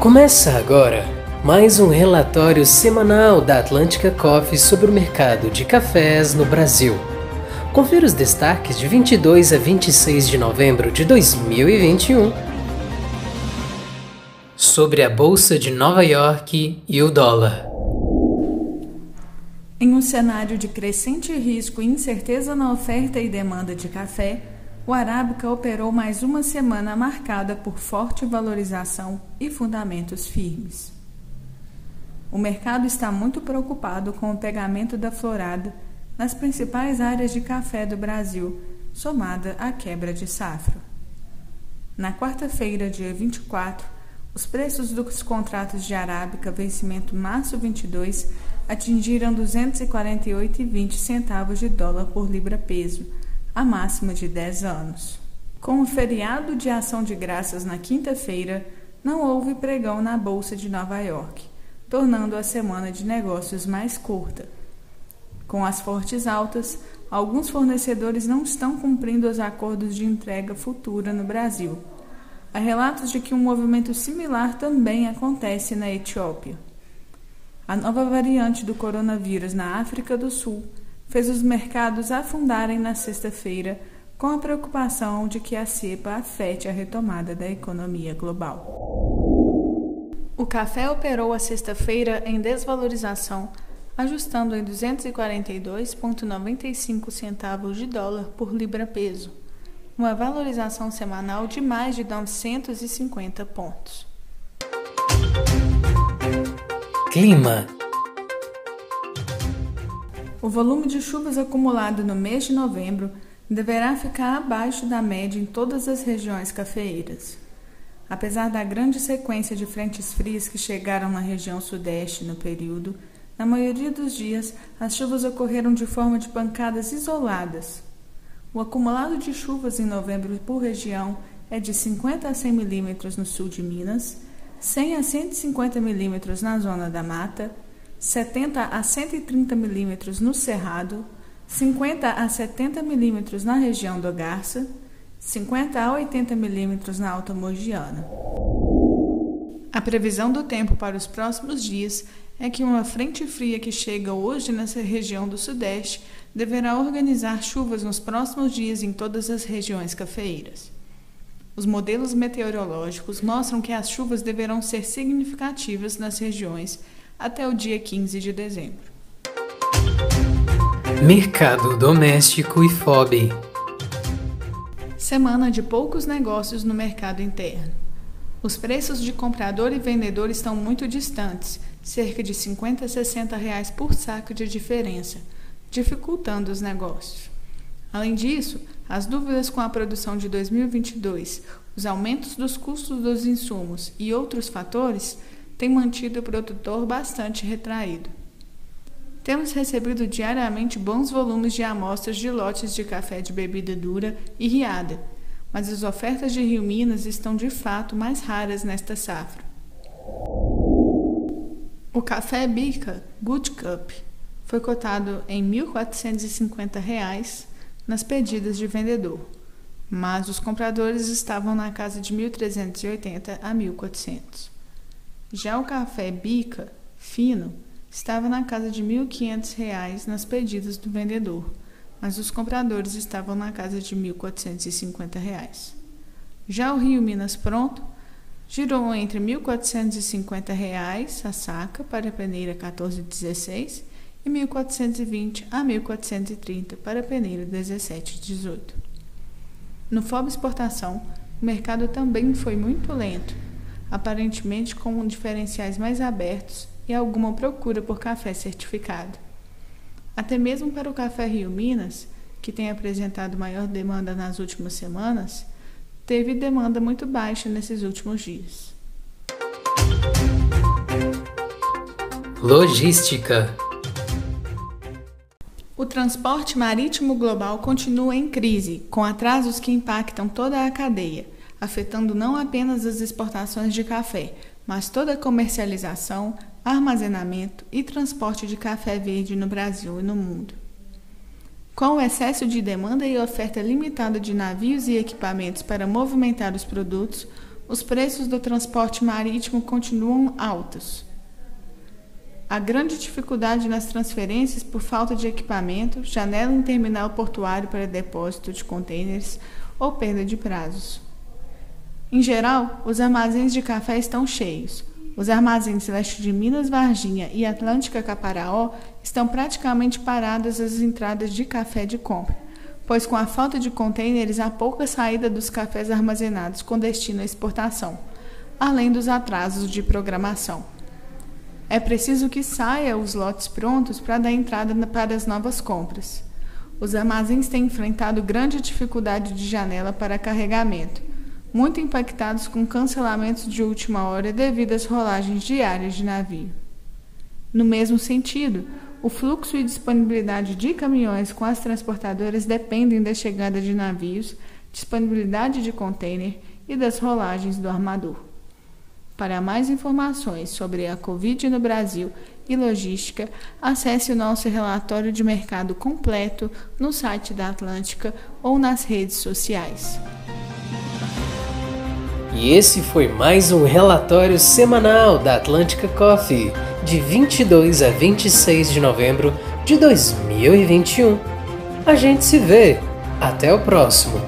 Começa agora mais um relatório semanal da Atlântica Coffee sobre o mercado de cafés no Brasil. Confira os destaques de 22 a 26 de novembro de 2021 sobre a Bolsa de Nova York e o dólar. Em um cenário de crescente risco e incerteza na oferta e demanda de café, o Arábica operou mais uma semana marcada por forte valorização e fundamentos firmes. O mercado está muito preocupado com o pegamento da florada nas principais áreas de café do Brasil, somada à quebra de safra. Na quarta-feira, dia 24, os preços dos contratos de arábica vencimento março 22 atingiram 248,20 centavos de dólar por libra peso a máxima de 10 anos. Com o feriado de ação de graças na quinta-feira, não houve pregão na Bolsa de Nova York, tornando a semana de negócios mais curta. Com as fortes altas, alguns fornecedores não estão cumprindo os acordos de entrega futura no Brasil. Há relatos de que um movimento similar também acontece na Etiópia. A nova variante do coronavírus na África do Sul fez os mercados afundarem na sexta-feira com a preocupação de que a cepa afete a retomada da economia global. O café operou a sexta-feira em desvalorização, ajustando em 242,95 centavos de dólar por libra-peso, uma valorização semanal de mais de 950 pontos. Clima o volume de chuvas acumulado no mês de novembro deverá ficar abaixo da média em todas as regiões cafeeiras. Apesar da grande sequência de frentes frias que chegaram na região sudeste no período, na maioria dos dias as chuvas ocorreram de forma de pancadas isoladas. O acumulado de chuvas em novembro por região é de 50 a 100 milímetros no sul de Minas, 100 a 150 milímetros na zona da mata 70 a 130 milímetros no Cerrado, 50 a 70 milímetros na região do Garça, 50 a 80 milímetros na Alta Mogiana. A previsão do tempo para os próximos dias é que uma frente fria que chega hoje nessa região do Sudeste deverá organizar chuvas nos próximos dias em todas as regiões cafeeiras. Os modelos meteorológicos mostram que as chuvas deverão ser significativas nas regiões até o dia 15 de dezembro. Mercado doméstico e FOB. Semana de poucos negócios no mercado interno. Os preços de comprador e vendedor estão muito distantes, cerca de 50 a 60 reais por saco de diferença, dificultando os negócios. Além disso, as dúvidas com a produção de 2022, os aumentos dos custos dos insumos e outros fatores tem mantido o produtor bastante retraído. Temos recebido diariamente bons volumes de amostras de lotes de café de bebida dura e riada, mas as ofertas de Rio Minas estão de fato mais raras nesta safra. O café Bica Good Cup foi cotado em R$ 1.450 nas pedidas de vendedor, mas os compradores estavam na casa de 1.380 a 1.400. Já o café bica, fino, estava na casa de R$ 1.500 nas pedidas do vendedor, mas os compradores estavam na casa de R$ 1.450. Já o Rio Minas Pronto girou entre R$ 1.450 a saca para a peneira 1416 e R$ 1.420 a R$ 1.430 para a peneira 1718. No FOB Exportação, o mercado também foi muito lento aparentemente com diferenciais mais abertos e alguma procura por café certificado. Até mesmo para o café Rio Minas, que tem apresentado maior demanda nas últimas semanas, teve demanda muito baixa nesses últimos dias. Logística o transporte marítimo global continua em crise, com atrasos que impactam toda a cadeia afetando não apenas as exportações de café, mas toda a comercialização, armazenamento e transporte de café verde no Brasil e no mundo. Com o excesso de demanda e oferta limitada de navios e equipamentos para movimentar os produtos, os preços do transporte marítimo continuam altos. A grande dificuldade nas transferências por falta de equipamento, janela em terminal portuário para depósito de contêineres ou perda de prazos. Em geral, os armazéns de café estão cheios. Os armazéns leste de Minas Varginha e Atlântica Caparaó estão praticamente parados às entradas de café de compra, pois com a falta de contêineres há pouca saída dos cafés armazenados com destino à exportação, além dos atrasos de programação. É preciso que saia os lotes prontos para dar entrada para as novas compras. Os armazéns têm enfrentado grande dificuldade de janela para carregamento, muito impactados com cancelamentos de última hora devido às rolagens diárias de navio. No mesmo sentido, o fluxo e disponibilidade de caminhões com as transportadoras dependem da chegada de navios, disponibilidade de contêiner e das rolagens do armador. Para mais informações sobre a Covid no Brasil e logística, acesse o nosso relatório de mercado completo no site da Atlântica ou nas redes sociais. E esse foi mais um relatório semanal da Atlântica Coffee, de 22 a 26 de novembro de 2021. A gente se vê. Até o próximo.